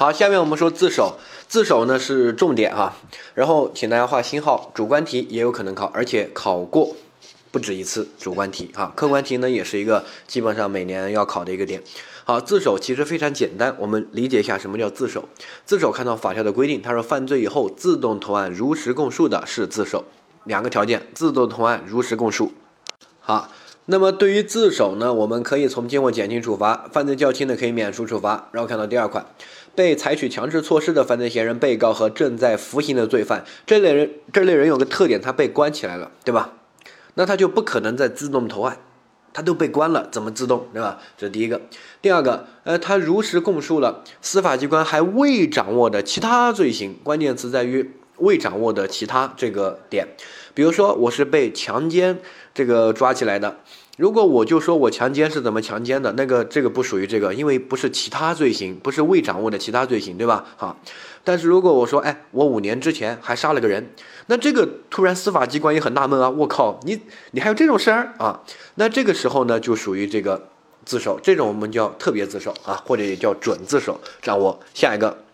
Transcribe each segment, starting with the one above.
好，下面我们说自首，自首呢是重点哈，然后请大家画星号，主观题也有可能考，而且考过不止一次主观题哈，客观题呢也是一个基本上每年要考的一个点。好，自首其实非常简单，我们理解一下什么叫自首。自首看到法条的规定，他说犯罪以后自动投案如实供述的是自首，两个条件，自动投案如实供述。好。那么对于自首呢，我们可以从轻或减轻处罚，犯罪较轻的可以免除处罚。然后看到第二款，被采取强制措施的犯罪嫌疑人、被告和正在服刑的罪犯，这类人这类人有个特点，他被关起来了，对吧？那他就不可能再自动投案，他都被关了，怎么自动，对吧？这是第一个。第二个，呃，他如实供述了司法机关还未掌握的其他罪行，关键词在于未掌握的其他这个点。比如说，我是被强奸这个抓起来的。如果我就说我强奸是怎么强奸的，那个这个不属于这个，因为不是其他罪行，不是未掌握的其他罪行，对吧？好，但是如果我说，哎，我五年之前还杀了个人，那这个突然司法机关也很纳闷啊，我靠，你你还有这种事儿啊？那这个时候呢，就属于这个自首，这种我们叫特别自首啊，或者也叫准自首。掌握下一个。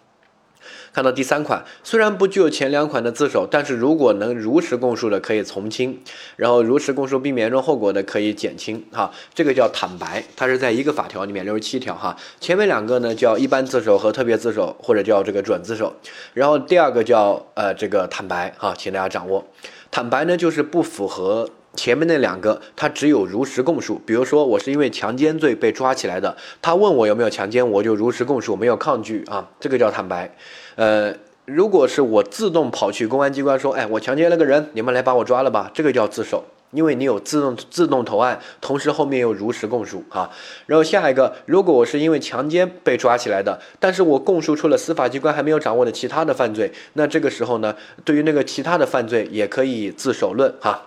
看到第三款，虽然不具有前两款的自首，但是如果能如实供述的可以从轻，然后如实供述避免严重后果的可以减轻，哈，这个叫坦白，它是在一个法条里面六十七条哈，前面两个呢叫一般自首和特别自首，或者叫这个准自首，然后第二个叫呃这个坦白哈，请大家掌握，坦白呢就是不符合。前面那两个，他只有如实供述。比如说，我是因为强奸罪被抓起来的，他问我有没有强奸，我就如实供述，没有抗拒啊，这个叫坦白。呃，如果是我自动跑去公安机关说，哎，我强奸了个人，你们来把我抓了吧，这个叫自首，因为你有自动自动投案，同时后面又如实供述啊。然后下一个，如果我是因为强奸被抓起来的，但是我供述出了司法机关还没有掌握的其他的犯罪，那这个时候呢，对于那个其他的犯罪也可以自首论哈。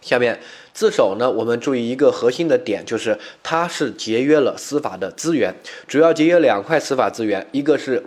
下面自首呢，我们注意一个核心的点，就是它是节约了司法的资源，主要节约两块司法资源，一个是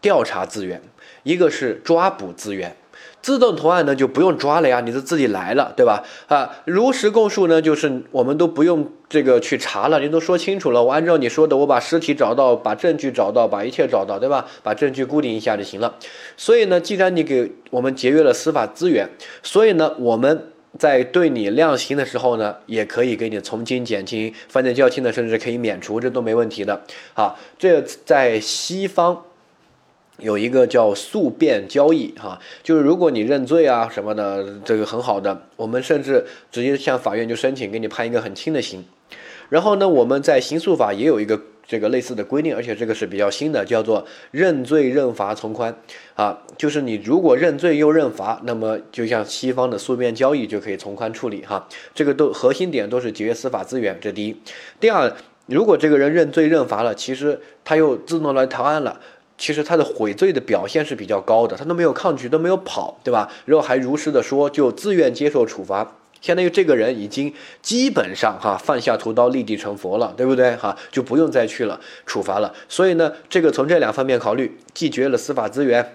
调查资源，一个是抓捕资源。自动投案呢就不用抓了呀，你是自己来了，对吧？啊，如实供述呢，就是我们都不用这个去查了，你都说清楚了，我按照你说的，我把尸体找到，把证据找到，把一切找到，对吧？把证据固定一下就行了。所以呢，既然你给我们节约了司法资源，所以呢，我们。在对你量刑的时候呢，也可以给你从轻减轻，犯罪较轻的甚至可以免除，这都没问题的。好，这在西方有一个叫诉辩交易，哈，就是如果你认罪啊什么的，这个很好的，我们甚至直接向法院就申请给你判一个很轻的刑。然后呢，我们在刑诉法也有一个。这个类似的规定，而且这个是比较新的，叫做认罪认罚从宽啊，就是你如果认罪又认罚，那么就像西方的诉辩交易就可以从宽处理哈。这个都核心点都是节约司法资源，这第一。第二，如果这个人认罪认罚了，其实他又自动来投案了，其实他的悔罪的表现是比较高的，他都没有抗拒，都没有跑，对吧？然后还如实的说，就自愿接受处罚。相当于这个人已经基本上哈放下屠刀立地成佛了，对不对哈？就不用再去了处罚了。所以呢，这个从这两方面考虑，既绝了司法资源，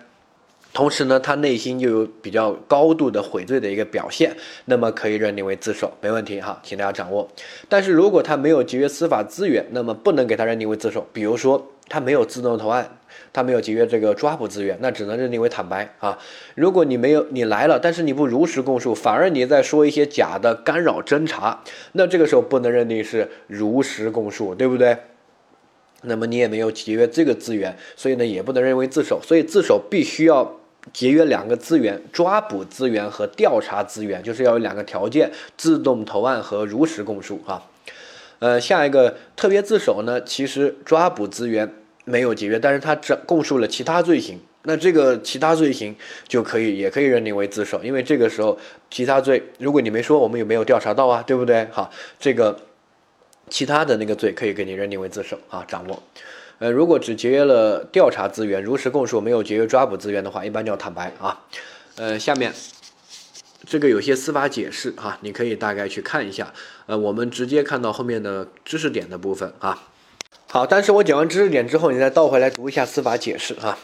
同时呢，他内心又有比较高度的悔罪的一个表现，那么可以认定为自首，没问题哈，请大家掌握。但是如果他没有节约司法资源，那么不能给他认定为自首。比如说他没有自动投案。他没有节约这个抓捕资源，那只能认定为坦白啊。如果你没有你来了，但是你不如实供述，反而你在说一些假的干扰侦查，那这个时候不能认定是如实供述，对不对？那么你也没有节约这个资源，所以呢也不能认为自首。所以自首必须要节约两个资源：抓捕资源和调查资源，就是要有两个条件：自动投案和如实供述啊。呃，下一个特别自首呢，其实抓捕资源。没有节约，但是他只供述了其他罪行，那这个其他罪行就可以，也可以认定为自首，因为这个时候其他罪，如果你没说，我们也没有调查到啊，对不对？好，这个其他的那个罪可以给你认定为自首啊，掌握。呃，如果只节约了调查资源，如实供述，没有节约抓捕资源的话，一般叫坦白啊。呃，下面这个有些司法解释哈，你可以大概去看一下。呃，我们直接看到后面的知识点的部分啊。好，但是我讲完知识点之后，你再倒回来读一下司法解释啊。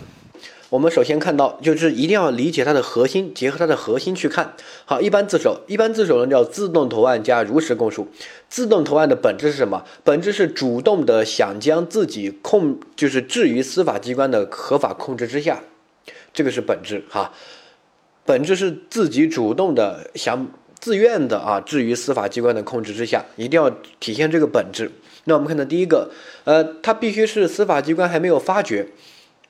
我们首先看到，就是一定要理解它的核心，结合它的核心去看。好，一般自首，一般自首呢叫自动投案加如实供述。自动投案的本质是什么？本质是主动的想将自己控，就是置于司法机关的合法控制之下，这个是本质哈。本质是自己主动的想自愿的啊，置于司法机关的控制之下，一定要体现这个本质。那我们看到第一个，呃，它必须是司法机关还没有发觉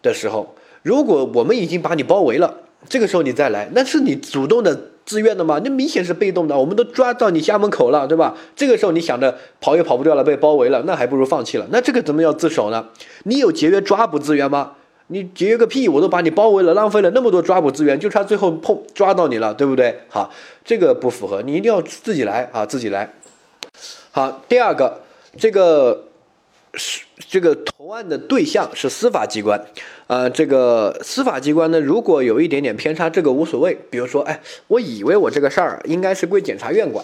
的时候。如果我们已经把你包围了，这个时候你再来，那是你主动的、自愿的吗？那明显是被动的。我们都抓到你家门口了，对吧？这个时候你想着跑也跑不掉了，被包围了，那还不如放弃了。那这个怎么要自首呢？你有节约抓捕资源吗？你节约个屁！我都把你包围了，浪费了那么多抓捕资源，就差最后碰抓到你了，对不对？好，这个不符合，你一定要自己来啊，自己来。好，第二个，这个。是这个投案的对象是司法机关，呃，这个司法机关呢，如果有一点点偏差，这个无所谓。比如说，哎，我以为我这个事儿应该是归检察院管，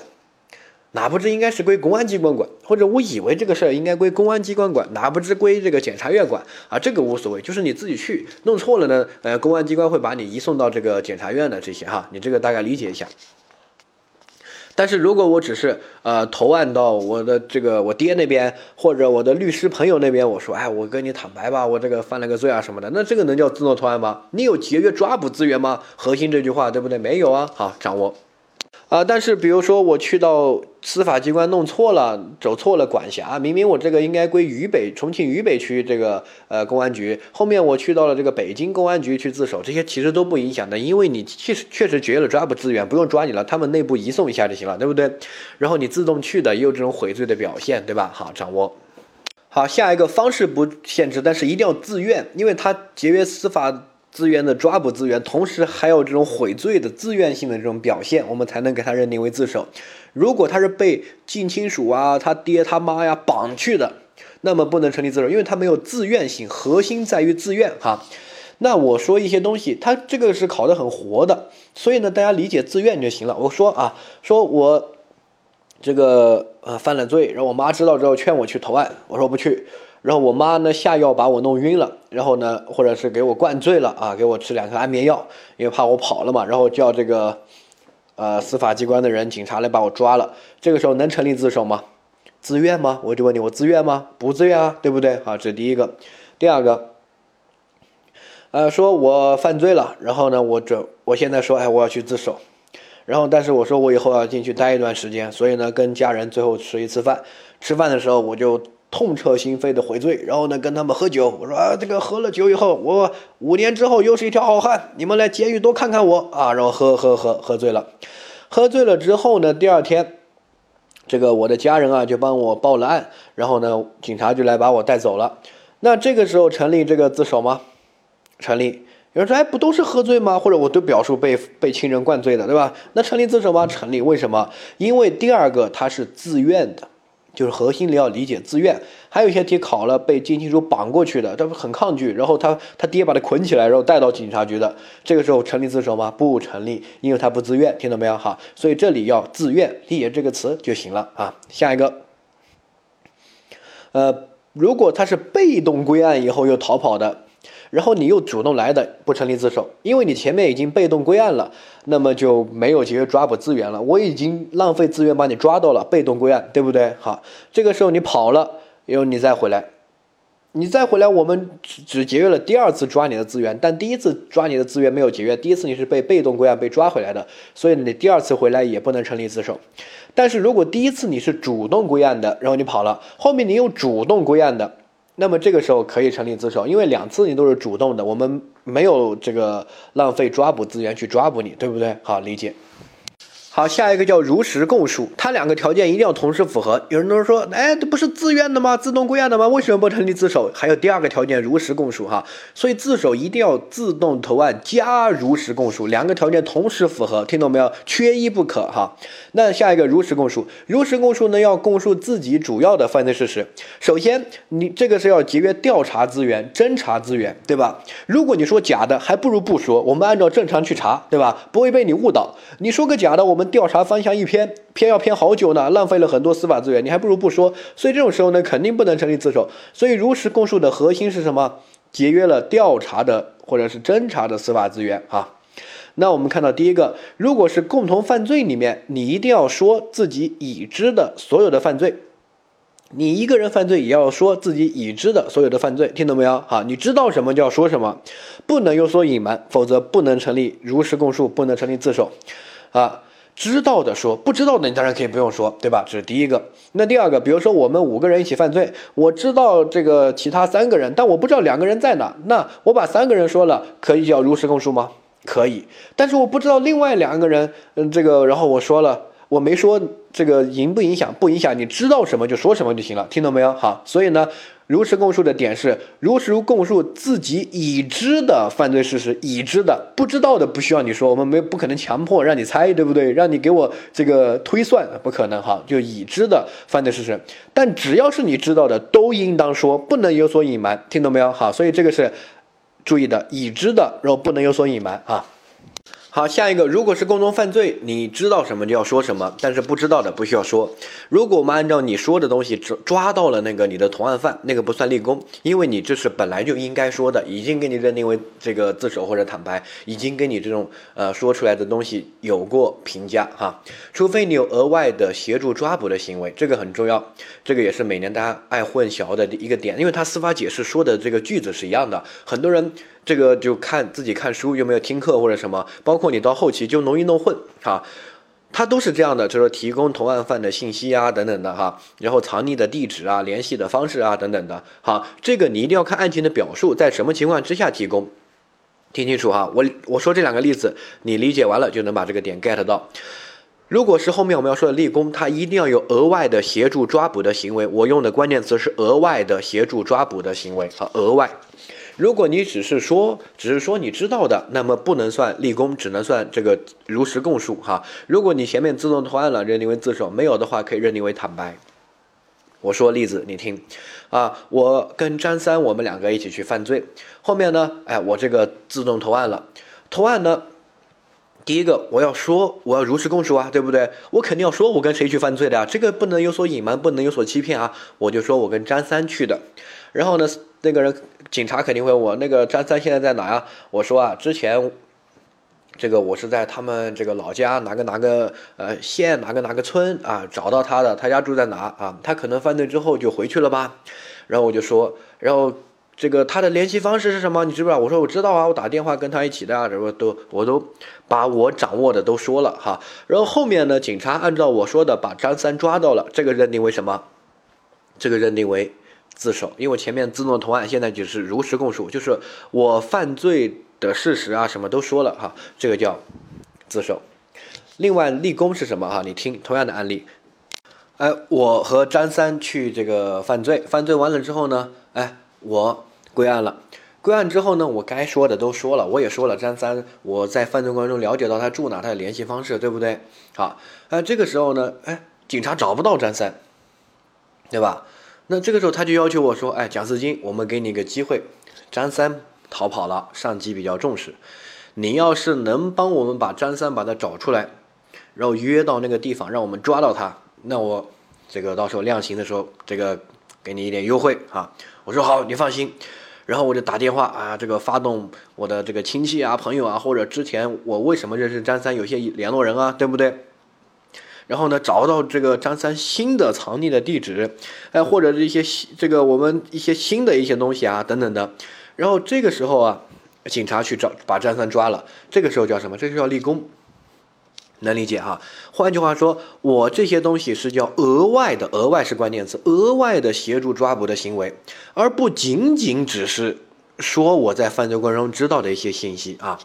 哪不知应该是归公安机关管，或者我以为这个事儿应该归公安机关管，哪不知归这个检察院管啊，这个无所谓，就是你自己去弄错了呢，呃，公安机关会把你移送到这个检察院的这些哈，你这个大概理解一下。但是如果我只是呃投案到我的这个我爹那边或者我的律师朋友那边，我说哎，我跟你坦白吧，我这个犯了个罪啊什么的，那这个能叫自动投案吗？你有节约抓捕资源吗？核心这句话对不对？没有啊，好掌握。啊，但是比如说我去到司法机关弄错了，走错了管辖，明明我这个应该归渝北重庆渝北区这个呃公安局，后面我去到了这个北京公安局去自首，这些其实都不影响的，因为你确实确实节约了抓捕资源，不用抓你了，他们内部移送一下就行了，对不对？然后你自动去的也有这种悔罪的表现，对吧？好，掌握。好，下一个方式不限制，但是一定要自愿，因为他节约司法。资源的抓捕资源，同时还有这种悔罪的自愿性的这种表现，我们才能给他认定为自首。如果他是被近亲属啊、他爹他妈呀绑去的，那么不能成立自首，因为他没有自愿性，核心在于自愿哈。那我说一些东西，他这个是考的很活的，所以呢，大家理解自愿就行了。我说啊，说我这个呃犯了罪，然后我妈知道之后劝我去投案，我说不去。然后我妈呢下药把我弄晕了，然后呢，或者是给我灌醉了啊，给我吃两颗安眠药，因为怕我跑了嘛，然后叫这个，呃，司法机关的人、警察来把我抓了。这个时候能成立自首吗？自愿吗？我就问你，我自愿吗？不自愿啊，对不对？好，这是第一个。第二个，呃，说我犯罪了，然后呢，我准我现在说，哎，我要去自首，然后但是我说我以后要进去待一段时间，所以呢，跟家人最后吃一次饭，吃饭的时候我就。痛彻心扉的悔罪，然后呢跟他们喝酒。我说啊，这个喝了酒以后，我五年之后又是一条好汉。你们来监狱多看看我啊。然后喝喝喝喝醉了，喝醉了之后呢，第二天，这个我的家人啊就帮我报了案，然后呢警察就来把我带走了。那这个时候成立这个自首吗？成立。有人说，哎，不都是喝醉吗？或者我都表述被被亲人灌醉的，对吧？那成立自首吗？成立。为什么？因为第二个他是自愿的。就是核心你要理解自愿，还有一些题考了被近亲属绑过去的，他很抗拒，然后他他爹把他捆起来，然后带到警察局的，这个时候成立自首吗？不成立，因为他不自愿，听到没有？哈，所以这里要自愿，理解这个词就行了啊。下一个，呃，如果他是被动归案以后又逃跑的。然后你又主动来的，不成立自首，因为你前面已经被动归案了，那么就没有节约抓捕资源了。我已经浪费资源把你抓到了，被动归案，对不对？好，这个时候你跑了，然后你再回来，你再回来，我们只只节约了第二次抓你的资源，但第一次抓你的资源没有节约，第一次你是被被动归案被抓回来的，所以你第二次回来也不能成立自首。但是如果第一次你是主动归案的，然后你跑了，后面你又主动归案的。那么这个时候可以成立自首，因为两次你都是主动的，我们没有这个浪费抓捕资源去抓捕你，对不对？好，理解。好，下一个叫如实供述，它两个条件一定要同时符合。有人都说，哎，这不是自愿的吗？自动归案的吗？为什么不成立自首？还有第二个条件，如实供述哈。所以自首一定要自动投案加如实供述，两个条件同时符合，听懂没有？缺一不可哈。那下一个如实供述，如实供述呢要供述自己主要的犯罪事实。首先，你这个是要节约调查资源、侦查资源，对吧？如果你说假的，还不如不说，我们按照正常去查，对吧？不会被你误导。你说个假的，我们。调查方向一偏，偏要偏好久呢，浪费了很多司法资源，你还不如不说。所以这种时候呢，肯定不能成立自首。所以如实供述的核心是什么？节约了调查的或者是侦查的司法资源啊。那我们看到第一个，如果是共同犯罪里面，你一定要说自己已知的所有的犯罪。你一个人犯罪也要说自己已知的所有的犯罪，听懂没有？好，你知道什么就要说什么，不能有所隐瞒，否则不能成立如实供述，不能成立自首。啊，知道的说，不知道的你当然可以不用说，对吧？这是第一个。那第二个，比如说我们五个人一起犯罪，我知道这个其他三个人，但我不知道两个人在哪，那我把三个人说了，可以叫如实供述吗？可以。但是我不知道另外两个人，嗯，这个，然后我说了。我没说这个影不影响，不影响，你知道什么就说什么就行了，听懂没有？好，所以呢，如实供述的点是如实供述自己已知的犯罪事实，已知的，不知道的不需要你说，我们没不可能强迫让你猜，对不对？让你给我这个推算，不可能哈，就已知的犯罪事实，但只要是你知道的，都应当说，不能有所隐瞒，听懂没有？好，所以这个是注意的，已知的，然后不能有所隐瞒啊。好，下一个，如果是共同犯罪，你知道什么就要说什么，但是不知道的不需要说。如果我们按照你说的东西抓抓到了那个你的同案犯，那个不算立功，因为你这是本来就应该说的，已经给你认定为这个自首或者坦白，已经跟你这种呃说出来的东西有过评价哈。除非你有额外的协助抓捕的行为，这个很重要，这个也是每年大家爱混淆的一个点，因为他司法解释说的这个句子是一样的，很多人。这个就看自己看书有没有听课或者什么，包括你到后期就容易弄混哈，他都是这样的，就是说提供同案犯的信息啊等等的哈，然后藏匿的地址啊、联系的方式啊等等的，好，这个你一定要看案情的表述，在什么情况之下提供，听清楚哈，我我说这两个例子，你理解完了就能把这个点 get 到。如果是后面我们要说的立功，他一定要有额外的协助抓捕的行为，我用的关键词是额外的协助抓捕的行为，好，额外。如果你只是说，只是说你知道的，那么不能算立功，只能算这个如实供述哈。如果你前面自动投案了，认定为自首；没有的话，可以认定为坦白。我说例子，你听啊，我跟张三，我们两个一起去犯罪，后面呢，哎，我这个自动投案了，投案呢，第一个我要说，我要如实供述啊，对不对？我肯定要说我跟谁去犯罪的呀，这个不能有所隐瞒，不能有所欺骗啊，我就说我跟张三去的，然后呢？那个人，警察肯定会问我，那个张三现在在哪呀？我说啊，之前，这个我是在他们这个老家哪个哪个呃县哪个哪个村啊找到他的，他家住在哪啊？他可能犯罪之后就回去了吧？然后我就说，然后这个他的联系方式是什么？你知不知道？我说我知道啊，我打电话跟他一起的啊，什么都我都把我掌握的都说了哈。然后后面呢，警察按照我说的把张三抓到了，这个认定为什么？这个认定为。自首，因为前面自动投案，现在就是如实供述，就是我犯罪的事实啊，什么都说了哈，这个叫自首。另外立功是什么哈？你听同样的案例，哎，我和张三去这个犯罪，犯罪完了之后呢，哎，我归案了，归案之后呢，我该说的都说了，我也说了张三，我在犯罪过程中了解到他住哪，他的联系方式，对不对？好，哎，这个时候呢，哎，警察找不到张三，对吧？那这个时候他就要求我说：“哎，蒋四金，我们给你一个机会，张三逃跑了，上级比较重视，你要是能帮我们把张三把他找出来，然后约到那个地方，让我们抓到他，那我这个到时候量刑的时候，这个给你一点优惠啊。”我说好，你放心。然后我就打电话啊，这个发动我的这个亲戚啊、朋友啊，或者之前我为什么认识张三，有些联络人啊，对不对？然后呢，找到这个张三新的藏匿的地址，哎，或者是一些这个我们一些新的一些东西啊，等等的。然后这个时候啊，警察去找把张三抓了。这个时候叫什么？这就叫立功，能理解哈？换句话说，我这些东西是叫额外的，额外是关键词，额外的协助抓捕的行为，而不仅仅只是说我在犯罪过程中知道的一些信息啊。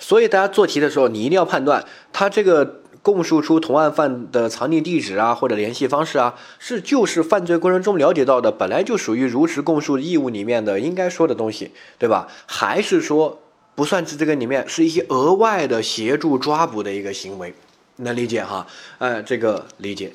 所以大家做题的时候，你一定要判断他这个。供述出同案犯的藏匿地址啊，或者联系方式啊，是就是犯罪过程中了解到的，本来就属于如实供述义务里面的应该说的东西，对吧？还是说不算是这个里面是一些额外的协助抓捕的一个行为，能理解哈？呃，这个理解。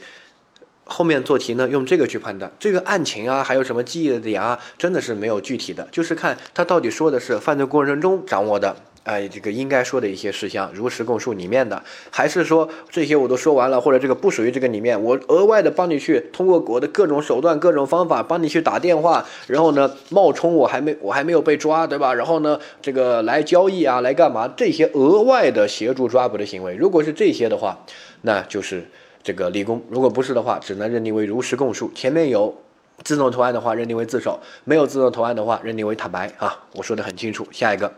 后面做题呢，用这个去判断这个案情啊，还有什么记忆的点啊，真的是没有具体的，就是看他到底说的是犯罪过程中掌握的。哎，这个应该说的一些事项，如实供述里面的，还是说这些我都说完了，或者这个不属于这个里面，我额外的帮你去通过我的各种手段、各种方法帮你去打电话，然后呢冒充我还没我还没有被抓，对吧？然后呢这个来交易啊，来干嘛？这些额外的协助抓捕的行为，如果是这些的话，那就是这个立功；如果不是的话，只能认定为如实供述。前面有自动投案的话，认定为自首；没有自动投案的话，认定为坦白啊。我说的很清楚。下一个。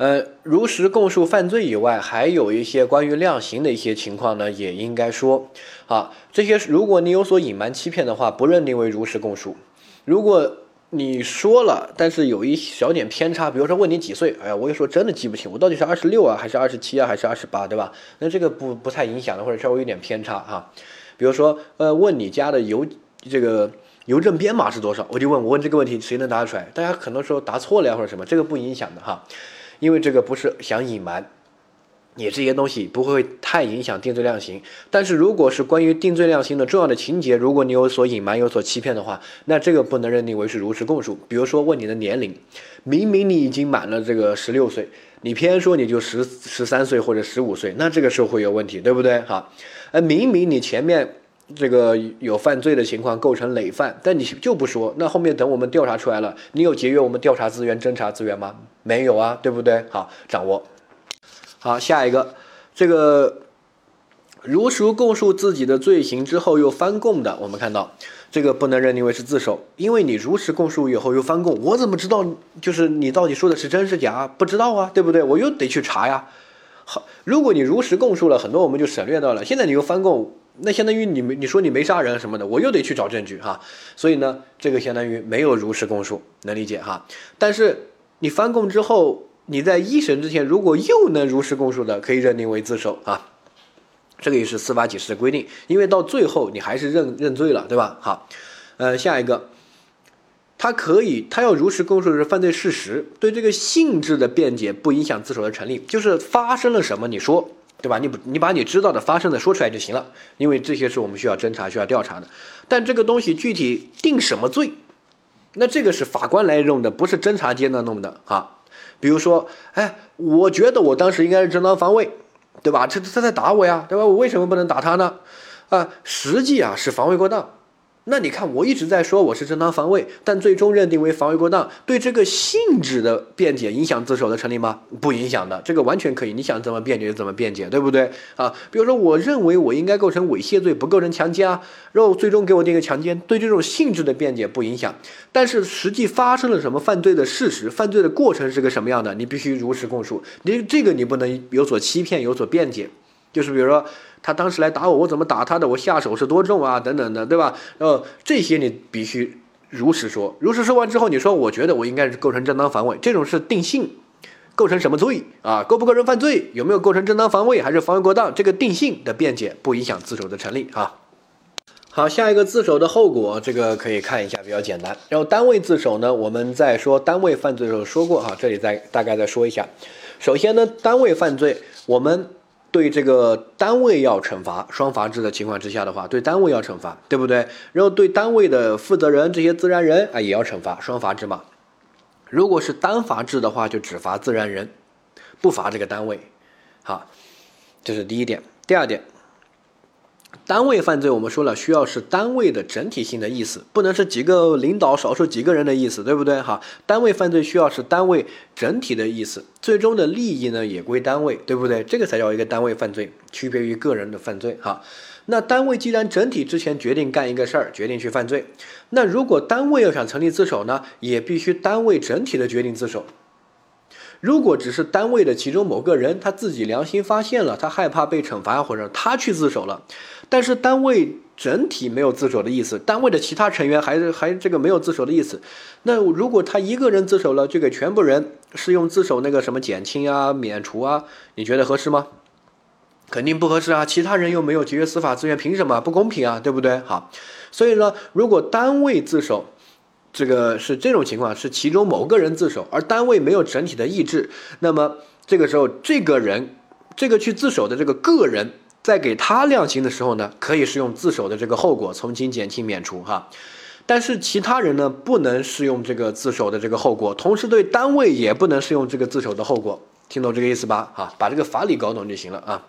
呃，如实供述犯罪以外，还有一些关于量刑的一些情况呢，也应该说啊，这些如果你有所隐瞒、欺骗的话，不认定为如实供述。如果你说了，但是有一小点偏差，比如说问你几岁，哎呀，我有时候真的记不清，我到底是二十六啊，还是二十七啊，还是二十八，对吧？那这个不不太影响的，或者稍微有点偏差哈。比如说，呃，问你家的邮这个邮政编码是多少，我就问我问这个问题，谁能答得出来？大家很多时候答错了呀，或者什么，这个不影响的哈。因为这个不是想隐瞒，你这些东西不会太影响定罪量刑。但是如果是关于定罪量刑的重要的情节，如果你有所隐瞒、有所欺骗的话，那这个不能认定为是如实供述。比如说问你的年龄，明明你已经满了这个十六岁，你偏说你就十十三岁或者十五岁，那这个时候会有问题，对不对？好，呃，明明你前面。这个有犯罪的情况构成累犯，但你就不说，那后面等我们调查出来了，你有节约我们调查资源、侦查资源吗？没有啊，对不对？好，掌握。好，下一个，这个如实供述自己的罪行之后又翻供的，我们看到这个不能认定为是自首，因为你如实供述以后又翻供，我怎么知道就是你到底说的是真是假？不知道啊，对不对？我又得去查呀。好，如果你如实供述了很多，我们就省略到了。现在你又翻供。那相当于你没你说你没杀人什么的，我又得去找证据哈，所以呢，这个相当于没有如实供述，能理解哈。但是你翻供之后，你在一审之前如果又能如实供述的，可以认定为自首啊。这个也是司法解释的规定，因为到最后你还是认认罪了，对吧？好，呃，下一个，他可以他要如实供述的是犯罪事实，对这个性质的辩解不影响自首的成立，就是发生了什么，你说。对吧？你不，你把你知道的、发生的说出来就行了，因为这些是我们需要侦查、需要调查的。但这个东西具体定什么罪，那这个是法官来弄的，不是侦查阶段弄的啊。比如说，哎，我觉得我当时应该是正当防卫，对吧？他他在打我呀，对吧？我为什么不能打他呢？啊，实际啊是防卫过当。那你看，我一直在说我是正当防卫，但最终认定为防卫过当，对这个性质的辩解影响自首的成立吗？不影响的，这个完全可以，你想怎么辩解就怎么辩解，对不对啊？比如说，我认为我应该构成猥亵罪，不构成强奸啊，然后最终给我定个强奸，对这种性质的辩解不影响，但是实际发生了什么犯罪的事实，犯罪的过程是个什么样的，你必须如实供述，你这个你不能有所欺骗，有所辩解，就是比如说。他当时来打我，我怎么打他的？我下手是多重啊？等等的，对吧？呃，这些你必须如实说。如实说完之后，你说我觉得我应该是构成正当防卫，这种是定性，构成什么罪啊？构不构成犯罪？有没有构成正当防卫还是防卫过当？这个定性的辩解不影响自首的成立啊。好，下一个自首的后果，这个可以看一下，比较简单。然后单位自首呢，我们在说单位犯罪的时候说过哈，这里再大概再说一下。首先呢，单位犯罪我们。对这个单位要惩罚，双罚制的情况之下的话，对单位要惩罚，对不对？然后对单位的负责人这些自然人啊，也要惩罚，双罚制嘛。如果是单罚制的话，就只罚自然人，不罚这个单位。好，这是第一点。第二点。单位犯罪，我们说了，需要是单位的整体性的意思，不能是几个领导、少数几个人的意思，对不对？哈，单位犯罪需要是单位整体的意思，最终的利益呢也归单位，对不对？这个才叫一个单位犯罪，区别于个人的犯罪。哈，那单位既然整体之前决定干一个事儿，决定去犯罪，那如果单位要想成立自首呢，也必须单位整体的决定自首。如果只是单位的其中某个人，他自己良心发现了，他害怕被惩罚，或者他去自首了，但是单位整体没有自首的意思，单位的其他成员还是还这个没有自首的意思，那如果他一个人自首了，就给全部人适用自首那个什么减轻啊、免除啊，你觉得合适吗？肯定不合适啊！其他人又没有节约司法资源，凭什么不公平啊？对不对？好，所以呢，如果单位自首。这个是这种情况，是其中某个人自首，而单位没有整体的意志，那么这个时候，这个人，这个去自首的这个个人，在给他量刑的时候呢，可以适用自首的这个后果，从轻、减轻、免除哈。但是其他人呢不能适用这个自首的这个后果，同时对单位也不能适用这个自首的后果，听懂这个意思吧？哈，把这个法理搞懂就行了啊。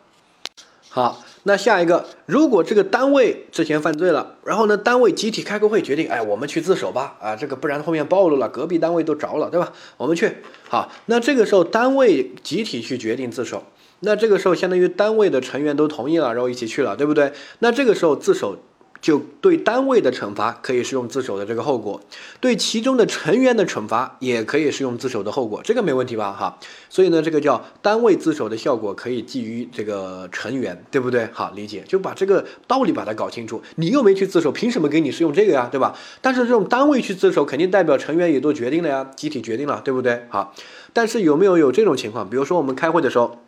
好，那下一个，如果这个单位之前犯罪了，然后呢，单位集体开个会决定，哎，我们去自首吧，啊，这个不然后面暴露了，隔壁单位都着了，对吧？我们去。好，那这个时候单位集体去决定自首，那这个时候相当于单位的成员都同意了，然后一起去了，对不对？那这个时候自首。就对单位的惩罚可以适用自首的这个后果，对其中的成员的惩罚也可以适用自首的后果，这个没问题吧？哈，所以呢，这个叫单位自首的效果可以基于这个成员，对不对？好，理解，就把这个道理把它搞清楚。你又没去自首，凭什么给你适用这个呀？对吧？但是这种单位去自首，肯定代表成员也都决定了呀，集体决定了，对不对？好，但是有没有有这种情况？比如说我们开会的时候，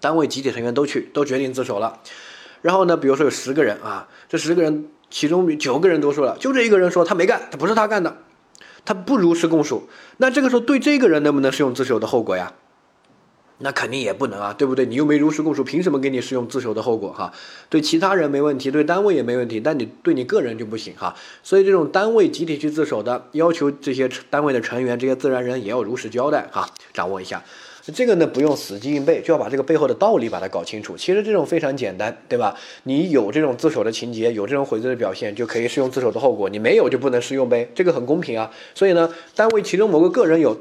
单位集体成员都去，都决定自首了。然后呢，比如说有十个人啊，这十个人其中九个人都说了，就这一个人说他没干，他不是他干的，他不如实供述。那这个时候对这个人能不能适用自首的后果呀？那肯定也不能啊，对不对？你又没如实供述，凭什么给你适用自首的后果哈？对其他人没问题，对单位也没问题，但你对你个人就不行哈。所以这种单位集体去自首的，要求这些单位的成员、这些自然人也要如实交代哈，掌握一下。这个呢不用死记硬背，就要把这个背后的道理把它搞清楚。其实这种非常简单，对吧？你有这种自首的情节，有这种悔罪的表现，就可以适用自首的后果；你没有就不能适用呗。这个很公平啊。所以呢，单位其中某个个人有，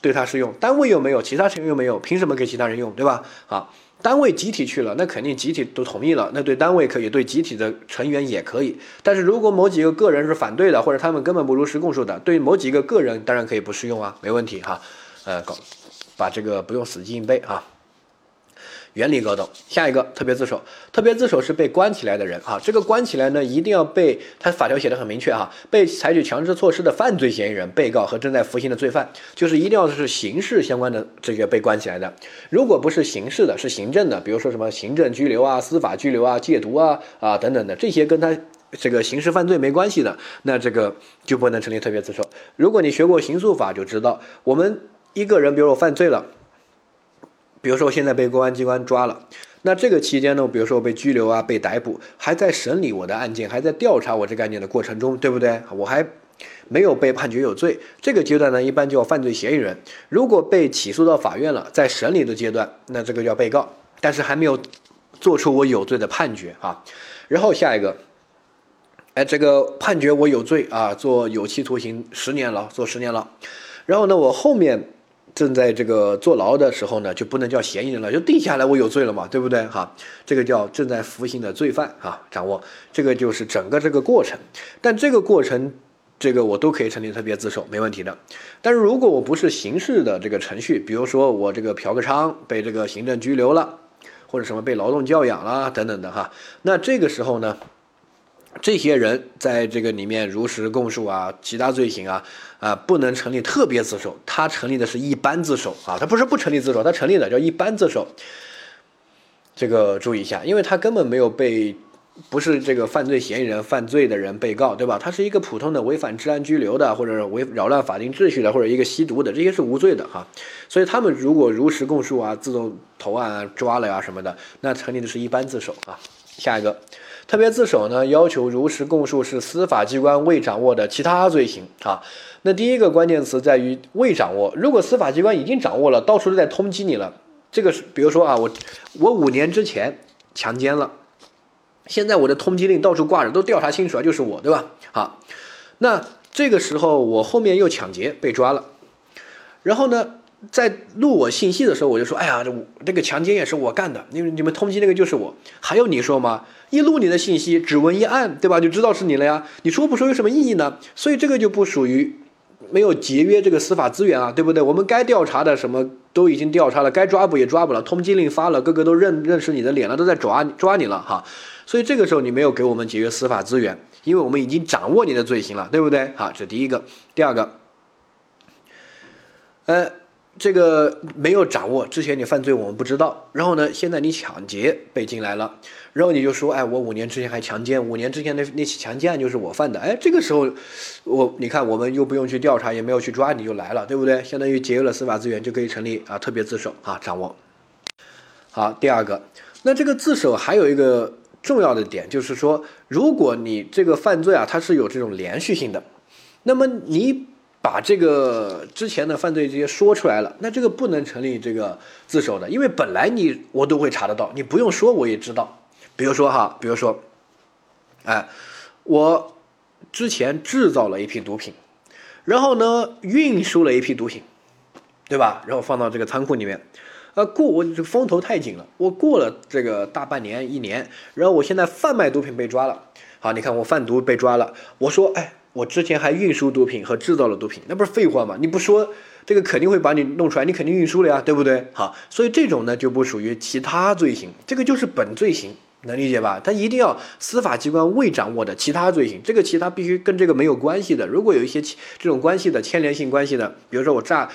对他适用；单位又没有，其他成员又没有，凭什么给其他人用，对吧？好，单位集体去了，那肯定集体都同意了，那对单位可以，对集体的成员也可以。但是如果某几个个人是反对的，或者他们根本不如实供述的，对某几个个人当然可以不适用啊，没问题哈。呃，搞。把这个不用死记硬背啊，原理搞懂。下一个特别自首，特别自首是被关起来的人啊。这个关起来呢，一定要被他法条写的很明确哈，被采取强制措施的犯罪嫌疑人、被告和正在服刑的罪犯，就是一定要是刑事相关的这个被关起来的。如果不是刑事的，是行政的，比如说什么行政拘留啊、司法拘留啊、戒毒啊啊等等的这些跟他这个刑事犯罪没关系的，那这个就不能成立特别自首。如果你学过刑诉法，就知道我们。一个人，比如我犯罪了，比如说我现在被公安机关抓了，那这个期间呢，比如说我被拘留啊，被逮捕，还在审理我的案件，还在调查我这个案件的过程中，对不对？我还没有被判决有罪，这个阶段呢，一般叫犯罪嫌疑人。如果被起诉到法院了，在审理的阶段，那这个叫被告，但是还没有做出我有罪的判决啊。然后下一个，哎，这个判决我有罪啊，做有期徒刑十年了，做十年了。然后呢，我后面。正在这个坐牢的时候呢，就不能叫嫌疑人了，就定下来我有罪了嘛，对不对？哈，这个叫正在服刑的罪犯啊，掌握这个就是整个这个过程。但这个过程，这个我都可以成立特别自首，没问题的。但是如果我不是刑事的这个程序，比如说我这个嫖个娼被这个行政拘留了，或者什么被劳动教养了等等的哈，那这个时候呢？这些人在这个里面如实供述啊，其他罪行啊，啊不能成立特别自首，他成立的是一般自首啊，他不是不成立自首，他成立的叫一般自首。这个注意一下，因为他根本没有被，不是这个犯罪嫌疑人、犯罪的人、被告，对吧？他是一个普通的违反治安拘留的，或者是违扰乱法定秩序的，或者一个吸毒的，这些是无罪的哈。所以他们如果如实供述啊，自动投案啊、抓了呀什么的，那成立的是一般自首啊。下一个。特别自首呢，要求如实供述是司法机关未掌握的其他罪行啊。那第一个关键词在于未掌握。如果司法机关已经掌握了，到处都在通缉你了，这个是比如说啊，我我五年之前强奸了，现在我的通缉令到处挂着，都调查清楚了，就是我，对吧？好，那这个时候我后面又抢劫被抓了，然后呢？在录我信息的时候，我就说：“哎呀，这这个强奸也是我干的，因为你们通缉那个就是我。”还有你说吗？一录你的信息，指纹一按，对吧？就知道是你了呀。你说不说有什么意义呢？所以这个就不属于没有节约这个司法资源啊，对不对？我们该调查的什么都已经调查了，该抓捕也抓捕了，通缉令发了，个个都认认识你的脸了，都在抓抓你了哈。所以这个时候你没有给我们节约司法资源，因为我们已经掌握你的罪行了，对不对？好，这第一个。第二个，呃。这个没有掌握之前你犯罪我们不知道，然后呢，现在你抢劫被进来了，然后你就说，哎，我五年之前还强奸，五年之前那那起强奸案就是我犯的，哎，这个时候我你看我们又不用去调查，也没有去抓你就来了，对不对？相当于节约了司法资源，就可以成立啊特别自首啊掌握。好，第二个，那这个自首还有一个重要的点就是说。如果你这个犯罪啊，它是有这种连续性的，那么你把这个之前的犯罪这些说出来了，那这个不能成立这个自首的，因为本来你我都会查得到，你不用说我也知道。比如说哈，比如说，哎，我之前制造了一批毒品，然后呢运输了一批毒品，对吧？然后放到这个仓库里面。呃，过我这风头太紧了，我过了这个大半年一年，然后我现在贩卖毒品被抓了。好，你看我贩毒被抓了，我说，哎，我之前还运输毒品和制造了毒品，那不是废话吗？你不说，这个肯定会把你弄出来，你肯定运输了呀，对不对？好，所以这种呢就不属于其他罪行，这个就是本罪行。能理解吧？他一定要司法机关未掌握的其他罪行，这个其他必须跟这个没有关系的。如果有一些这种关系的牵连性关系的，比如说我诈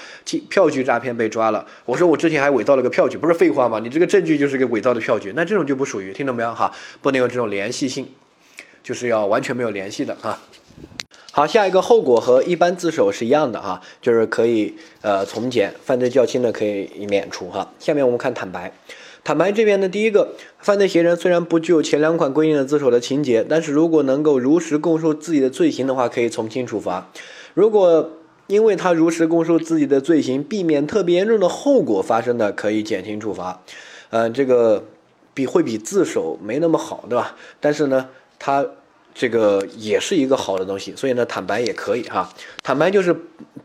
票据诈骗被抓了，我说我之前还伪造了个票据，不是废话吗？你这个证据就是个伪造的票据，那这种就不属于，听懂没有？哈，不能有这种联系性，就是要完全没有联系的哈。好，下一个后果和一般自首是一样的哈，就是可以呃从简，犯罪较轻的可以免除哈。下面我们看坦白。坦白这边的第一个犯罪嫌疑人虽然不具有前两款规定的自首的情节，但是如果能够如实供述自己的罪行的话，可以从轻处罚。如果因为他如实供述自己的罪行，避免特别严重的后果发生的，可以减轻处罚。嗯，这个比会比自首没那么好，对吧？但是呢，他这个也是一个好的东西，所以呢，坦白也可以哈。坦白就是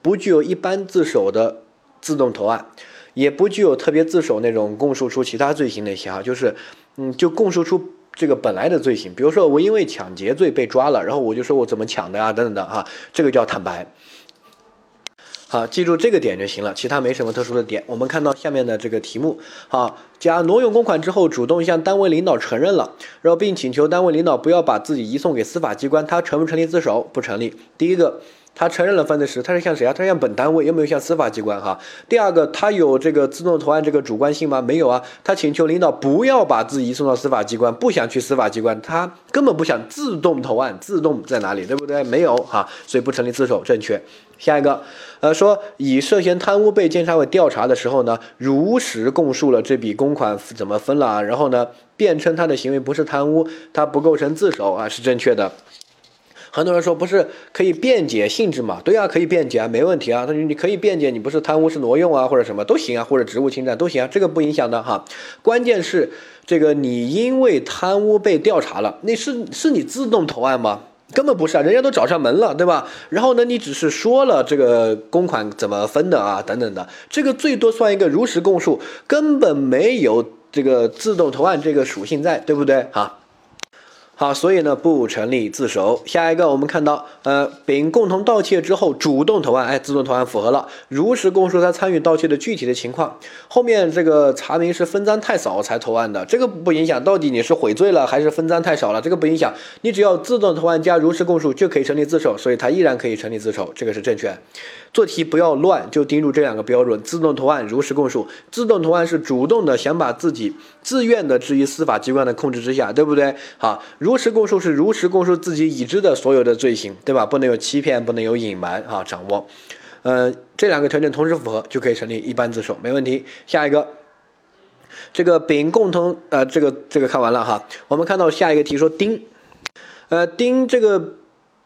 不具有一般自首的自动投案。也不具有特别自首那种供述出其他罪行那些哈，就是，嗯，就供述出这个本来的罪行，比如说我因为抢劫罪被抓了，然后我就说我怎么抢的啊，等等的哈，这个叫坦白。好，记住这个点就行了，其他没什么特殊的点。我们看到下面的这个题目，好，甲挪用公款之后，主动向单位领导承认了，然后并请求单位领导不要把自己移送给司法机关，他成不成立自首？不成立。第一个。他承认了犯罪时，他是向谁啊？他是向本单位，有没有向司法机关？哈。第二个，他有这个自动投案这个主观性吗？没有啊。他请求领导不要把自己送到司法机关，不想去司法机关，他根本不想自动投案，自动在哪里？对不对？没有哈，所以不成立自首，正确。下一个，呃，说以涉嫌贪污被监察委调查的时候呢，如实供述了这笔公款怎么分了啊，然后呢，辩称他的行为不是贪污，他不构成自首啊，是正确的。很多人说不是可以辩解性质嘛？对啊，可以辩解啊，没问题啊。他说你可以辩解，你不是贪污是挪用啊，或者什么都行啊，或者职务侵占都行啊，这个不影响的哈。关键是这个你因为贪污被调查了，那是是你自动投案吗？根本不是啊，人家都找上门了，对吧？然后呢，你只是说了这个公款怎么分的啊，等等的，这个最多算一个如实供述，根本没有这个自动投案这个属性在，对不对？哈。好，所以呢不成立自首。下一个我们看到，呃，丙共同盗窃之后主动投案，哎，自动投案符合了，如实供述他参与盗窃的具体的情况。后面这个查明是分赃太少才投案的，这个不影响。到底你是悔罪了还是分赃太少了，这个不影响。你只要自动投案加如实供述就可以成立自首，所以他依然可以成立自首，这个是正确。做题不要乱，就盯住这两个标准：自动投案、如实供述。自动投案是主动的，想把自己自愿的置于司法机关的控制之下，对不对？好，如实供述是如实供述自己已知的所有的罪行，对吧？不能有欺骗，不能有隐瞒啊！掌握，呃，这两个条件同时符合，就可以成立一般自首，没问题。下一个，这个丙共同，呃，这个这个看完了哈。我们看到下一个题说丁，呃，丁这个。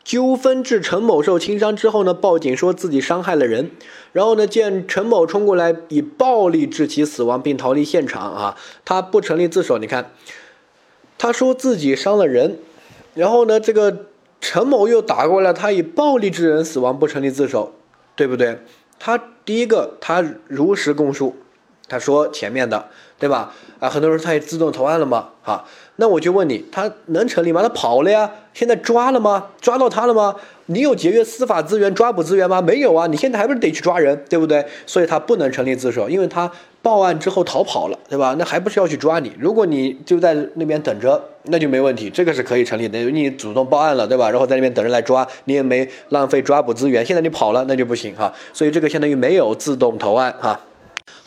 纠纷致陈某受轻伤之后呢，报警说自己伤害了人，然后呢，见陈某冲过来以暴力致其死亡并逃离现场啊，他不成立自首。你看，他说自己伤了人，然后呢，这个陈某又打过来，他以暴力致人死亡不成立自首，对不对？他第一个，他如实供述，他说前面的，对吧？啊，很多人他也自动投案了嘛？哈。那我就问你，他能成立吗？他跑了呀，现在抓了吗？抓到他了吗？你有节约司法资源、抓捕资源吗？没有啊，你现在还不是得去抓人，对不对？所以他不能成立自首，因为他报案之后逃跑了，对吧？那还不是要去抓你？如果你就在那边等着，那就没问题，这个是可以成立的。你主动报案了，对吧？然后在那边等着来抓，你也没浪费抓捕资源。现在你跑了，那就不行哈。所以这个相当于没有自动投案哈。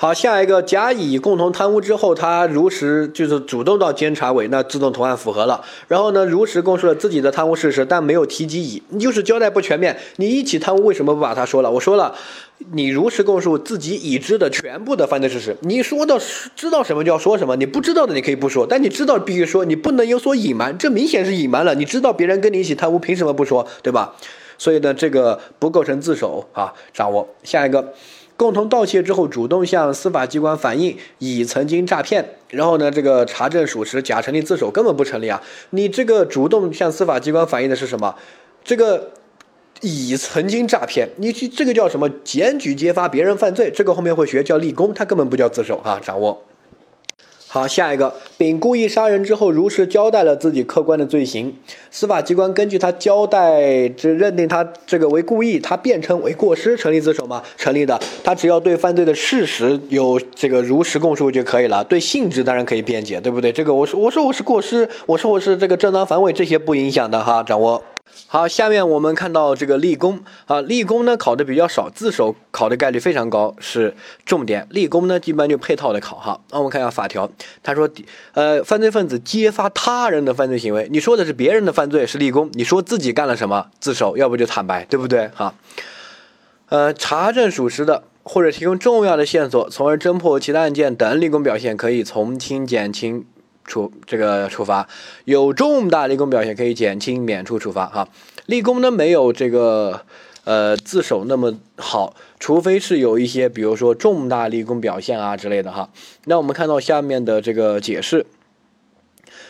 好，下一个甲乙共同贪污之后，他如实就是主动到监察委，那自动投案符合了。然后呢，如实供述了自己的贪污事实，但没有提及乙，你就是交代不全面。你一起贪污为什么不把他说了？我说了，你如实供述自己已知的全部的犯罪事实，你说到知道什么就要说什么，你不知道的你可以不说，但你知道必须说，你不能有所隐瞒，这明显是隐瞒了。你知道别人跟你一起贪污，凭什么不说，对吧？所以呢，这个不构成自首啊。掌握下一个。共同盗窃之后，主动向司法机关反映乙曾经诈骗，然后呢，这个查证属实，甲成立自首根本不成立啊！你这个主动向司法机关反映的是什么？这个乙曾经诈骗，你这这个叫什么？检举揭发别人犯罪，这个后面会学叫立功，他根本不叫自首啊！掌握。好，下一个，丙故意杀人之后，如实交代了自己客观的罪行，司法机关根据他交代，这认定他这个为故意，他辩称为过失，成立自首吗？成立的。他只要对犯罪的事实有这个如实供述就可以了，对性质当然可以辩解，对不对？这个我说我说我是过失，我说我是这个正当防卫，这些不影响的哈，掌握。好，下面我们看到这个立功啊，立功呢考的比较少，自首考的概率非常高，是重点。立功呢一般就配套的考哈。那我们看一下法条，他说，呃，犯罪分子揭发他人的犯罪行为，你说的是别人的犯罪是立功，你说自己干了什么自首，要不就坦白，对不对哈？呃，查证属实的或者提供重要的线索，从而侦破其他案件等立功表现，可以从轻减轻。处这个处罚有重大立功表现，可以减轻免除处罚哈。立功呢没有这个呃自首那么好，除非是有一些比如说重大立功表现啊之类的哈。那我们看到下面的这个解释，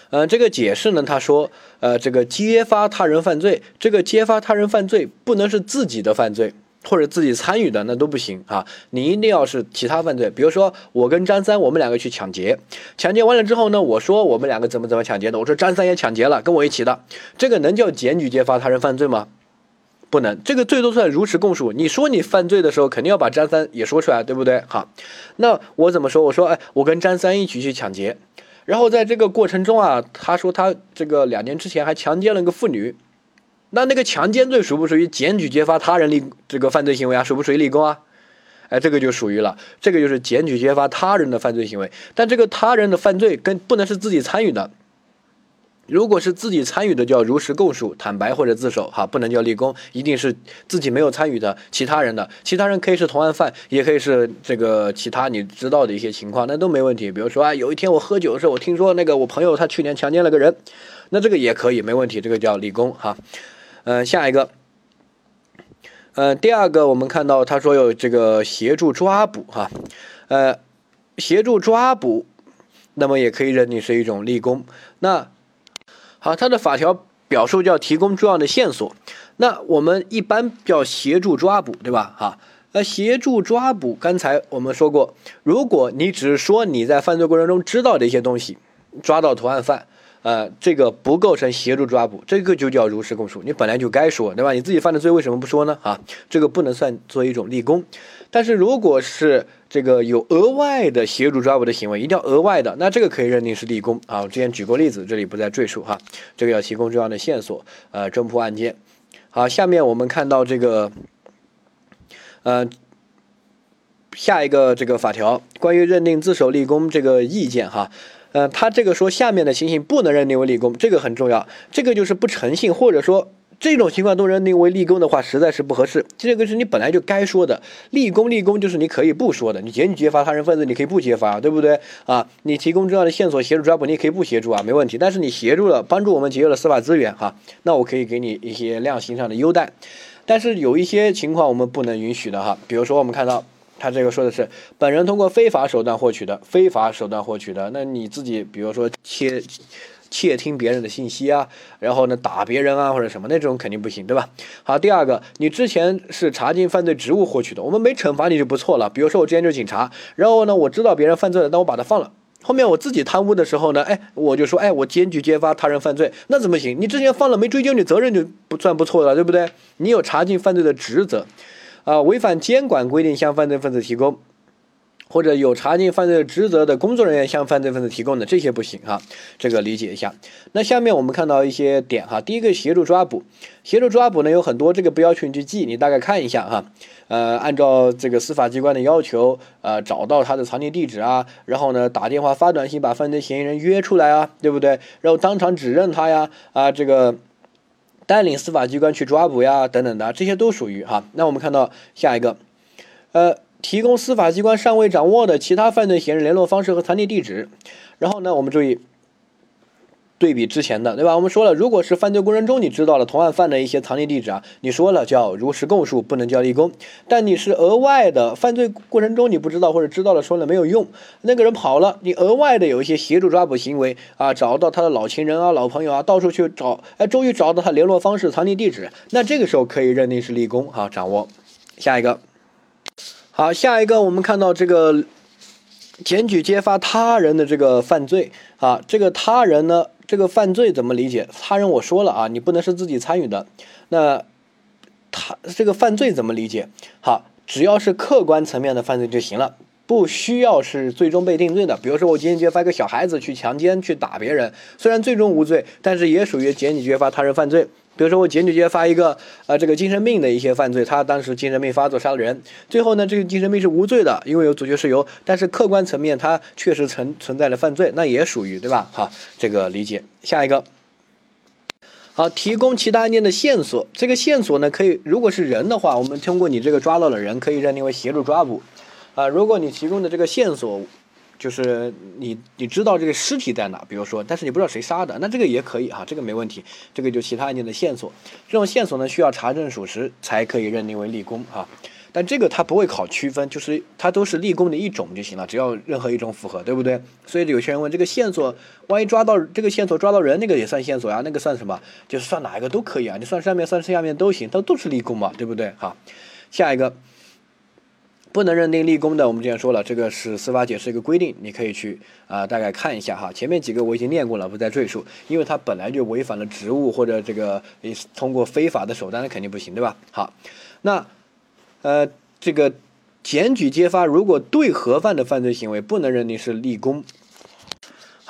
呃，这个解释呢，他说呃这个揭发他人犯罪，这个揭发他人犯罪不能是自己的犯罪。或者自己参与的那都不行啊！你一定要是其他犯罪，比如说我跟张三，我们两个去抢劫，抢劫完了之后呢，我说我们两个怎么怎么抢劫的，我说张三也抢劫了，跟我一起的，这个能叫检举揭发他人犯罪吗？不能，这个最多算如实供述。你说你犯罪的时候，肯定要把张三也说出来，对不对？好，那我怎么说？我说，哎，我跟张三一起去抢劫，然后在这个过程中啊，他说他这个两年之前还强奸了一个妇女。那那个强奸罪属不属于检举揭发他人立这个犯罪行为啊？属不属于立功啊？哎，这个就属于了，这个就是检举揭发他人的犯罪行为。但这个他人的犯罪跟不能是自己参与的，如果是自己参与的，叫如实供述、坦白或者自首，哈，不能叫立功，一定是自己没有参与的其他人的。其他人可以是同案犯，也可以是这个其他你知道的一些情况，那都没问题。比如说啊，有一天我喝酒的时候，我听说那个我朋友他去年强奸了个人，那这个也可以，没问题，这个叫立功，哈。呃，下一个，呃，第二个，我们看到他说有这个协助抓捕哈，呃，协助抓捕，那么也可以认定是一种立功。那好，他的法条表述叫提供重要的线索，那我们一般叫协助抓捕，对吧？哈，那，协助抓捕，刚才我们说过，如果你只是说你在犯罪过程中知道的一些东西，抓到投案犯。呃，这个不构成协助抓捕，这个就叫如实供述。你本来就该说，对吧？你自己犯的罪为什么不说呢？啊，这个不能算作一种立功。但是如果是这个有额外的协助抓捕的行为，一定要额外的，那这个可以认定是立功啊。我之前举过例子，这里不再赘述哈。这个要提供重要的线索，呃，侦破案件。好，下面我们看到这个，呃，下一个这个法条，关于认定自首立功这个意见哈。呃，他这个说下面的情形不能认定为立功，这个很重要。这个就是不诚信，或者说这种情况都认定为立功的话，实在是不合适。这个是你本来就该说的，立功立功就是你可以不说的。你检举揭发他人分子，你可以不揭发，对不对啊？你提供重要的线索协助抓捕，你可以不协助啊，没问题。但是你协助了，帮助我们节约了司法资源哈，那我可以给你一些量刑上的优待。但是有一些情况我们不能允许的哈，比如说我们看到。他这个说的是本人通过非法手段获取的，非法手段获取的，那你自己比如说窃窃听别人的信息啊，然后呢打别人啊或者什么那种肯定不行，对吧？好，第二个，你之前是查禁犯罪职务获取的，我们没惩罚你就不错了。比如说我之前就是警察，然后呢我知道别人犯罪了，但我把他放了，后面我自己贪污的时候呢，哎，我就说，哎，我检举揭发他人犯罪，那怎么行？你之前放了没追究你责任就不算不错了，对不对？你有查禁犯罪的职责。啊，违反监管规定向犯罪分子提供或者有查禁犯罪职责的工作人员向犯罪分子提供的这些不行哈，这个理解一下。那下面我们看到一些点哈，第一个协助抓捕，协助抓捕呢有很多，这个不要求你去记，你大概看一下哈。呃，按照这个司法机关的要求，呃，找到他的藏匿地址啊，然后呢打电话发短信把犯罪嫌疑人约出来啊，对不对？然后当场指认他呀，啊这个带领司法机关去抓捕呀，等等的，这些都属于哈。那我们看到下一个，呃。提供司法机关尚未掌握的其他犯罪嫌疑人联络方式和藏匿地址，然后呢，我们注意对比之前的，对吧？我们说了，如果是犯罪过程中你知道了同案犯的一些藏匿地址啊，你说了叫如实供述，不能叫立功。但你是额外的犯罪过程中你不知道或者知道了说了没有用，那个人跑了，你额外的有一些协助抓捕行为啊，找到他的老情人啊、老朋友啊，到处去找，哎，终于找到他联络方式、藏匿地址，那这个时候可以认定是立功哈，掌握。下一个。好，下一个我们看到这个检举揭发他人的这个犯罪啊，这个他人呢，这个犯罪怎么理解？他人我说了啊，你不能是自己参与的。那他这个犯罪怎么理解？好，只要是客观层面的犯罪就行了，不需要是最终被定罪的。比如说我检举揭发一个小孩子去强奸、去打别人，虽然最终无罪，但是也属于检举揭发他人犯罪。比如说我检举揭发一个呃这个精神病的一些犯罪，他当时精神病发作杀了人，最后呢这个精神病是无罪的，因为有阻绝事由，但是客观层面他确实存存在了犯罪，那也属于对吧？好，这个理解。下一个，好，提供其他案件的线索，这个线索呢可以，如果是人的话，我们通过你这个抓到了人，可以认定为协助抓捕，啊，如果你提供的这个线索。就是你你知道这个尸体在哪，比如说，但是你不知道谁杀的，那这个也可以哈，这个没问题，这个就其他案件的线索，这种线索呢需要查证属实才可以认定为立功啊，但这个它不会考区分，就是它都是立功的一种就行了，只要任何一种符合，对不对？所以有些人问这个线索，万一抓到这个线索抓到人，那个也算线索呀，那个算什么？就是算哪一个都可以啊，你算上面算下面都行，它都是立功嘛，对不对？好，下一个。不能认定立功的，我们之前说了，这个是司法解释一个规定，你可以去啊大概看一下哈。前面几个我已经念过了，不再赘述，因为它本来就违反了职务或者这个你通过非法的手段，那肯定不行，对吧？好，那呃这个检举揭发，如果对合犯的犯罪行为不能认定是立功。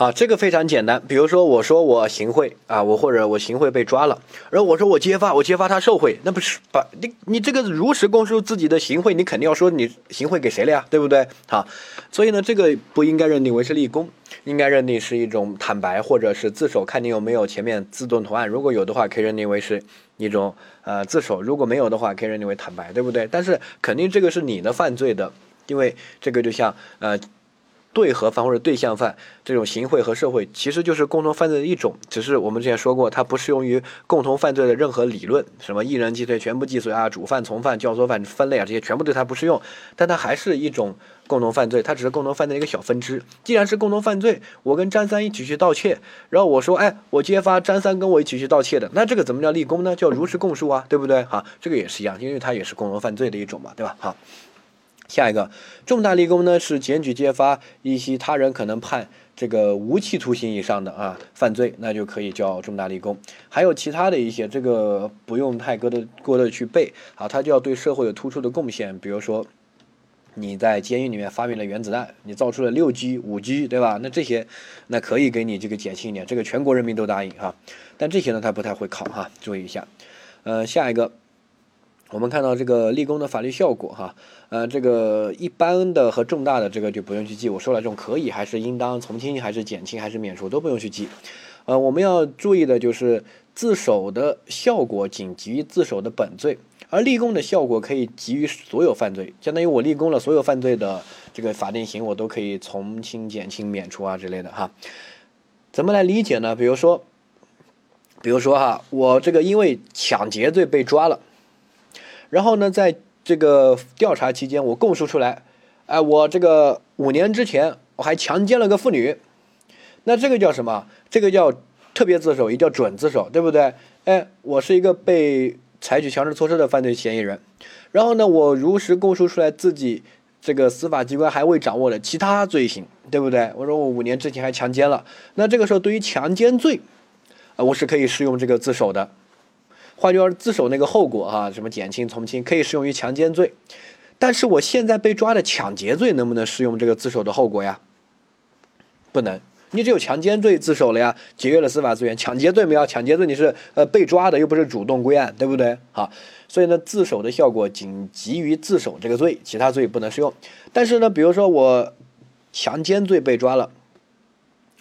啊，这个非常简单。比如说，我说我行贿啊，我或者我行贿被抓了，然后我说我揭发，我揭发他受贿，那不是把你你这个如实供述自己的行贿，你肯定要说你行贿给谁了呀，对不对？好，所以呢，这个不应该认定为是立功，应该认定是一种坦白或者是自首，看你有没有前面自动投案，如果有的话，可以认定为是一种呃自首；如果没有的话，可以认定为坦白，对不对？但是肯定这个是你的犯罪的，因为这个就像呃。对合犯或者对象犯这种行贿和受贿，其实就是共同犯罪的一种，只是我们之前说过，它不适用于共同犯罪的任何理论，什么一人既遂全部既遂啊，主犯从犯教唆犯分类啊，这些全部对它不适用，但它还是一种共同犯罪，它只是共同犯罪的一个小分支。既然是共同犯罪，我跟张三一起去盗窃，然后我说，哎，我揭发张三跟我一起去盗窃的，那这个怎么叫立功呢？叫如实供述啊，对不对？哈，这个也是一样，因为它也是共同犯罪的一种嘛，对吧？好。下一个重大立功呢，是检举揭发一些他人可能判这个无期徒刑以上的啊犯罪，那就可以叫重大立功。还有其他的一些，这个不用太过的过的去背啊，他就要对社会有突出的贡献。比如说你在监狱里面发明了原子弹，你造出了六 G、五 G，对吧？那这些那可以给你这个减轻一点，这个全国人民都答应哈。但这些呢，他不太会考哈，注意一下。呃，下一个。我们看到这个立功的法律效果，哈，呃，这个一般的和重大的这个就不用去记。我说了，这种可以还是应当从轻还是减轻还是免除都不用去记。呃，我们要注意的就是自首的效果仅基于自首的本罪，而立功的效果可以基于所有犯罪，相当于我立功了，所有犯罪的这个法定刑我都可以从轻、减轻、免除啊之类的哈。怎么来理解呢？比如说，比如说哈，我这个因为抢劫罪被抓了。然后呢，在这个调查期间，我供述出来，哎，我这个五年之前我还强奸了个妇女，那这个叫什么？这个叫特别自首，也叫准自首，对不对？哎，我是一个被采取强制措施的犯罪嫌疑人，然后呢，我如实供述出来自己这个司法机关还未掌握的其他罪行，对不对？我说我五年之前还强奸了，那这个时候对于强奸罪，啊，我是可以适用这个自首的。换句话说，自首那个后果啊，什么减轻、从轻，可以适用于强奸罪。但是我现在被抓的抢劫罪能不能适用这个自首的后果呀？不能，你只有强奸罪自首了呀，节约了司法资源。抢劫罪没有，抢劫罪你是呃被抓的，又不是主动归案，对不对？好，所以呢，自首的效果仅基于自首这个罪，其他罪不能适用。但是呢，比如说我强奸罪被抓了。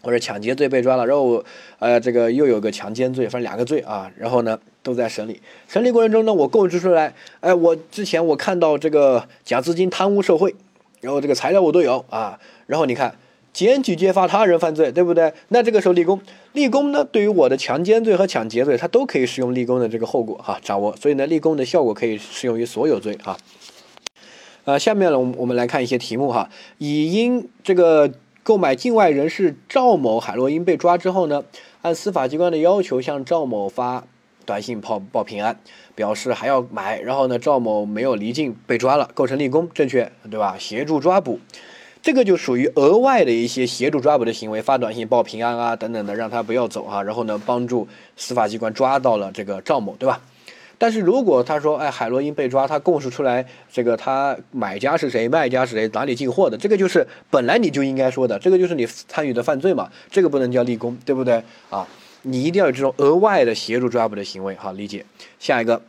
或者抢劫罪被抓了，然后，呃，这个又有个强奸罪，反正两个罪啊，然后呢都在审理，审理过程中呢，我供述出来，哎，我之前我看到这个假资金贪污受贿，然后这个材料我都有啊，然后你看检举揭发他人犯罪，对不对？那这个时候立功，立功呢，对于我的强奸罪和抢劫罪，它都可以适用立功的这个后果哈，掌握，所以呢，立功的效果可以适用于所有罪哈。呃，下面呢，我们我们来看一些题目哈，已因这个。购买境外人士赵某海洛因被抓之后呢，按司法机关的要求向赵某发短信报报平安，表示还要买。然后呢，赵某没有离境被抓了，构成立功，正确对吧？协助抓捕，这个就属于额外的一些协助抓捕的行为，发短信报平安啊等等的，让他不要走啊。然后呢，帮助司法机关抓到了这个赵某，对吧？但是如果他说，哎，海洛因被抓，他供述出来这个他买家是谁，卖家是谁，哪里进货的，这个就是本来你就应该说的，这个就是你参与的犯罪嘛，这个不能叫立功，对不对啊？你一定要有这种额外的协助抓捕的行为，好理解。下一个。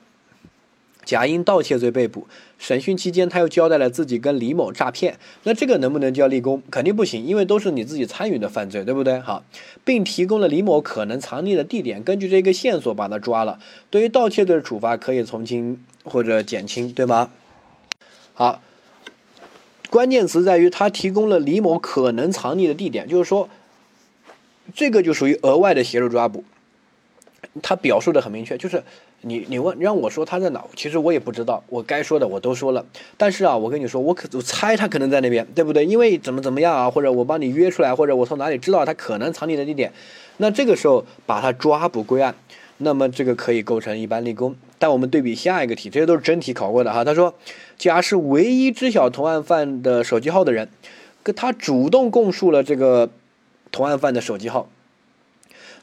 甲因盗窃罪被捕，审讯期间他又交代了自己跟李某诈骗，那这个能不能叫立功？肯定不行，因为都是你自己参与的犯罪，对不对？好，并提供了李某可能藏匿的地点，根据这个线索把他抓了。对于盗窃罪的处罚可以从轻或者减轻，对吗？好，关键词在于他提供了李某可能藏匿的地点，就是说，这个就属于额外的协助抓捕。他表述的很明确，就是你你问让我说他在哪，其实我也不知道，我该说的我都说了。但是啊，我跟你说，我可我猜他可能在那边，对不对？因为怎么怎么样啊，或者我帮你约出来，或者我从哪里知道他可能藏匿的地点，那这个时候把他抓捕归案，那么这个可以构成一般立功。但我们对比下一个题，这些都是真题考过的哈。他说，甲是唯一知晓同案犯的手机号的人，跟他主动供述了这个同案犯的手机号。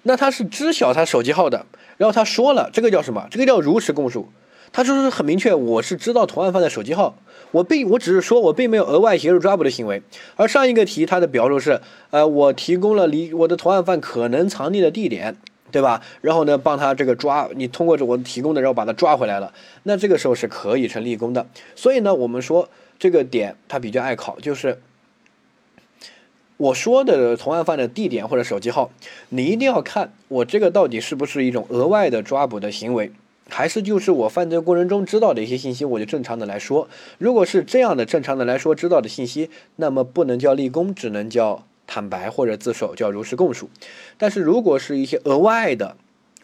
那他是知晓他手机号的，然后他说了，这个叫什么？这个叫如实供述。他说是很明确，我是知道同案犯的手机号，我并我只是说我并没有额外协助抓捕的行为。而上一个题他的表述是，呃，我提供了离我的同案犯可能藏匿的地点，对吧？然后呢，帮他这个抓，你通过我提供的，然后把他抓回来了。那这个时候是可以成立功的。所以呢，我们说这个点他比较爱考，就是。我说的同案犯的地点或者手机号，你一定要看我这个到底是不是一种额外的抓捕的行为，还是就是我犯罪过程中知道的一些信息，我就正常的来说。如果是这样的正常的来说知道的信息，那么不能叫立功，只能叫坦白或者自首，叫如实供述。但是如果是一些额外的，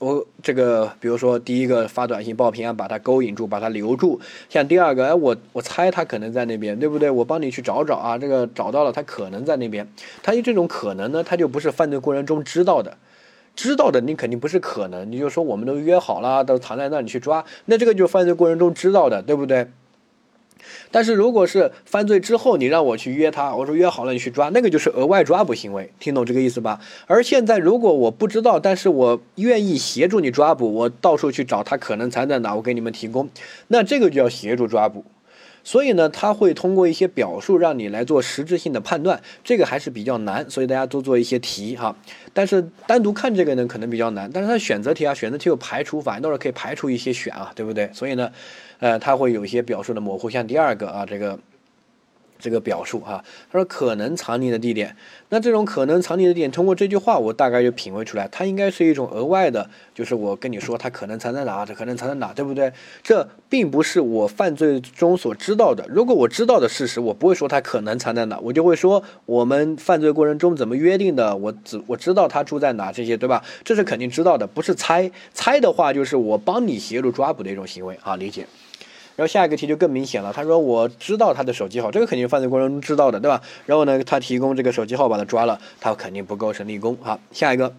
我这个，比如说第一个发短信报平安，把他勾引住，把他留住。像第二个，哎，我我猜他可能在那边，对不对？我帮你去找找啊，这个找到了，他可能在那边。他有这种可能呢，他就不是犯罪过程中知道的，知道的你肯定不是可能，你就说我们都约好了，都藏在那里去抓，那这个就是犯罪过程中知道的，对不对？但是如果是犯罪之后，你让我去约他，我说约好了你去抓，那个就是额外抓捕行为，听懂这个意思吧？而现在如果我不知道，但是我愿意协助你抓捕，我到处去找他可能藏在哪，我给你们提供，那这个就要协助抓捕。所以呢，他会通过一些表述让你来做实质性的判断，这个还是比较难，所以大家多做一些题哈。但是单独看这个呢，可能比较难。但是它选择题啊，选择题有排除法，到时候可以排除一些选啊，对不对？所以呢。呃，他会有一些表述的模糊，像第二个啊，这个这个表述哈，他说可能藏匿的地点，那这种可能藏匿的点，通过这句话，我大概就品味出来，它应该是一种额外的，就是我跟你说，它可能藏在哪，它可能藏在哪，对不对？这并不是我犯罪中所知道的。如果我知道的事实，我不会说它可能藏在哪，我就会说我们犯罪过程中怎么约定的，我只我知道他住在哪，这些对吧？这是肯定知道的，不是猜猜的话，就是我帮你协助抓捕的一种行为啊，理解。然后下一个题就更明显了，他说我知道他的手机号，这个肯定犯罪过程中知道的，对吧？然后呢，他提供这个手机号把他抓了，他肯定不构成立功。好，下一个，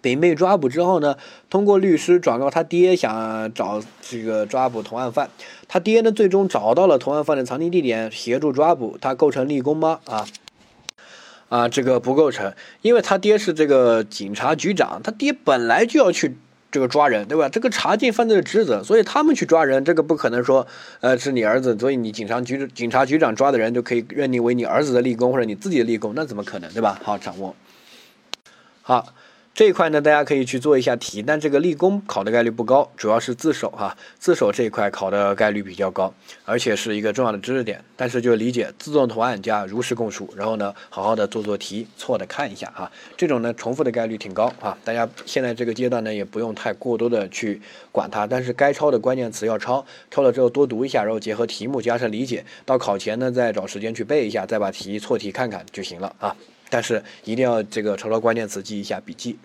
丙被抓捕之后呢，通过律师转告他爹想找这个抓捕同案犯，他爹呢最终找到了同案犯的藏匿地点，协助抓捕，他构成立功吗？啊啊，这个不构成，因为他爹是这个警察局长，他爹本来就要去。这个抓人，对吧？这个查禁犯罪的职责，所以他们去抓人，这个不可能说，呃，是你儿子，所以你警察局警察局长抓的人就可以认定为你儿子的立功或者你自己的立功，那怎么可能，对吧？好，掌握，好。这一块呢，大家可以去做一下题，但这个立功考的概率不高，主要是自首哈，自首这一块考的概率比较高，而且是一个重要的知识点。但是就理解自动投案加如实供述，然后呢，好好的做做题，错的看一下哈，这种呢重复的概率挺高啊。大家现在这个阶段呢，也不用太过多的去管它，但是该抄的关键词要抄，抄了之后多读一下，然后结合题目加深理解，到考前呢再找时间去背一下，再把题错题看看就行了啊。但是一定要这个抄抄关键词，记一下笔记。